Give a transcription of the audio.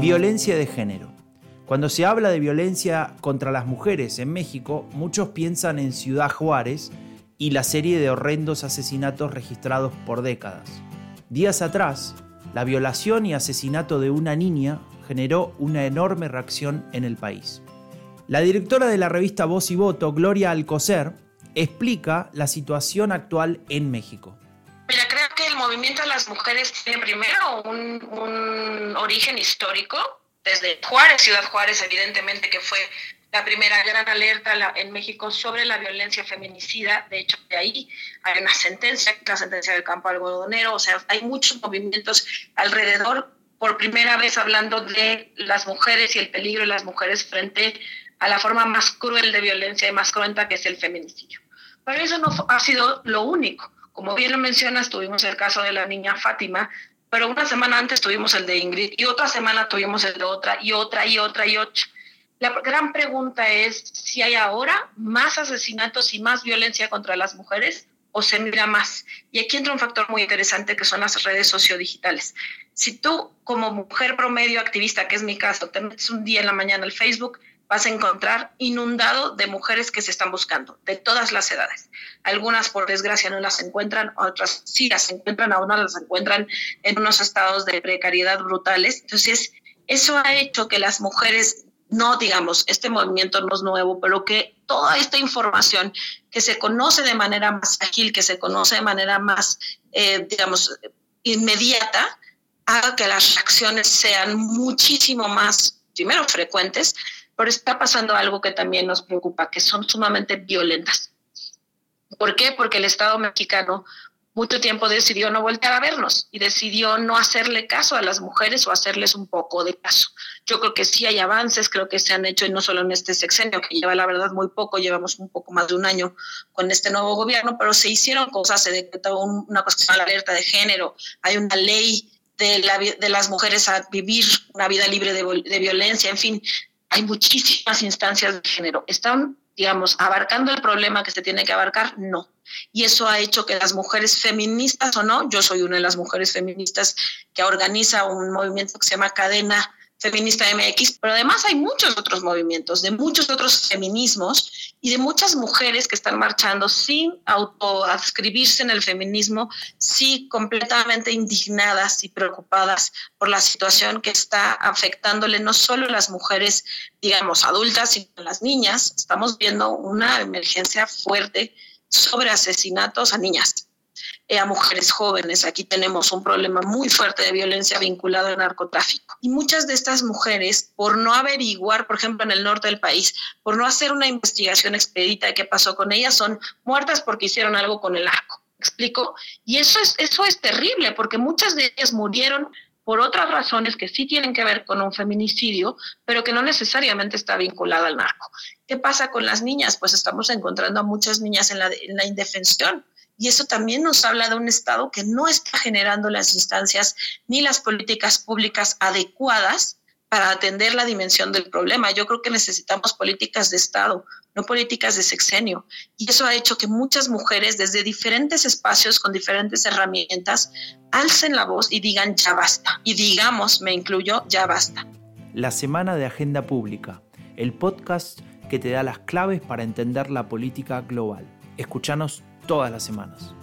Violencia de género. Cuando se habla de violencia contra las mujeres en México, muchos piensan en Ciudad Juárez y la serie de horrendos asesinatos registrados por décadas. Días atrás, la violación y asesinato de una niña generó una enorme reacción en el país. La directora de la revista Voz y Voto, Gloria Alcocer, explica la situación actual en México. Movimiento de las mujeres tiene primero un, un origen histórico, desde Juárez, Ciudad Juárez, evidentemente que fue la primera gran alerta en México sobre la violencia feminicida. De hecho, de ahí hay una sentencia, la sentencia del campo algodonero. O sea, hay muchos movimientos alrededor, por primera vez hablando de las mujeres y el peligro de las mujeres frente a la forma más cruel de violencia y más cruenta que es el feminicidio. Pero eso no ha sido lo único. Como bien lo mencionas, tuvimos el caso de la niña Fátima, pero una semana antes tuvimos el de Ingrid y otra semana tuvimos el de otra y otra y otra y otra. La gran pregunta es si hay ahora más asesinatos y más violencia contra las mujeres o se mira más. Y aquí entra un factor muy interesante que son las redes sociodigitales. Si tú como mujer promedio activista, que es mi caso, te metes un día en la mañana al Facebook, vas a encontrar inundado de mujeres que se están buscando, de todas las edades. Algunas, por desgracia, no las encuentran, otras sí las encuentran, aún no las encuentran en unos estados de precariedad brutales. Entonces, eso ha hecho que las mujeres, no digamos, este movimiento no es nuevo, pero que toda esta información que se conoce de manera más ágil, que se conoce de manera más, eh, digamos, inmediata, haga que las reacciones sean muchísimo más, primero, frecuentes, pero está pasando algo que también nos preocupa, que son sumamente violentas. ¿Por qué? Porque el Estado mexicano mucho tiempo decidió no volver a vernos y decidió no hacerle caso a las mujeres o hacerles un poco de caso. Yo creo que sí hay avances, creo que se han hecho y no solo en este sexenio, que lleva la verdad muy poco, llevamos un poco más de un año con este nuevo gobierno, pero se hicieron cosas, se decretó una cuestión de alerta de género, hay una ley de las mujeres a vivir una vida libre de, de violencia, en fin, hay muchísimas instancias de género. ¿Están, digamos, abarcando el problema que se tiene que abarcar? No. Y eso ha hecho que las mujeres feministas o no, yo soy una de las mujeres feministas que organiza un movimiento que se llama Cadena Feminista MX, pero además hay muchos otros movimientos, de muchos otros feminismos y de muchas mujeres que están marchando sin autoadscribirse en el feminismo, sí completamente indignadas y preocupadas por la situación que está afectándole no solo a las mujeres, digamos, adultas, sino a las niñas. Estamos viendo una emergencia fuerte sobre asesinatos a niñas eh, a mujeres jóvenes. Aquí tenemos un problema muy fuerte de violencia vinculado al narcotráfico. Y muchas de estas mujeres, por no averiguar, por ejemplo, en el norte del país, por no hacer una investigación expedita de qué pasó con ellas, son muertas porque hicieron algo con el arco. ¿Explico? Y eso es, eso es terrible porque muchas de ellas murieron por otras razones que sí tienen que ver con un feminicidio, pero que no necesariamente está vinculado al narco. ¿Qué pasa con las niñas? Pues estamos encontrando a muchas niñas en la, en la indefensión y eso también nos habla de un Estado que no está generando las instancias ni las políticas públicas adecuadas para atender la dimensión del problema. Yo creo que necesitamos políticas de Estado, no políticas de sexenio. Y eso ha hecho que muchas mujeres desde diferentes espacios, con diferentes herramientas, alcen la voz y digan ya basta. Y digamos, me incluyo, ya basta. La Semana de Agenda Pública, el podcast que te da las claves para entender la política global. Escuchanos todas las semanas.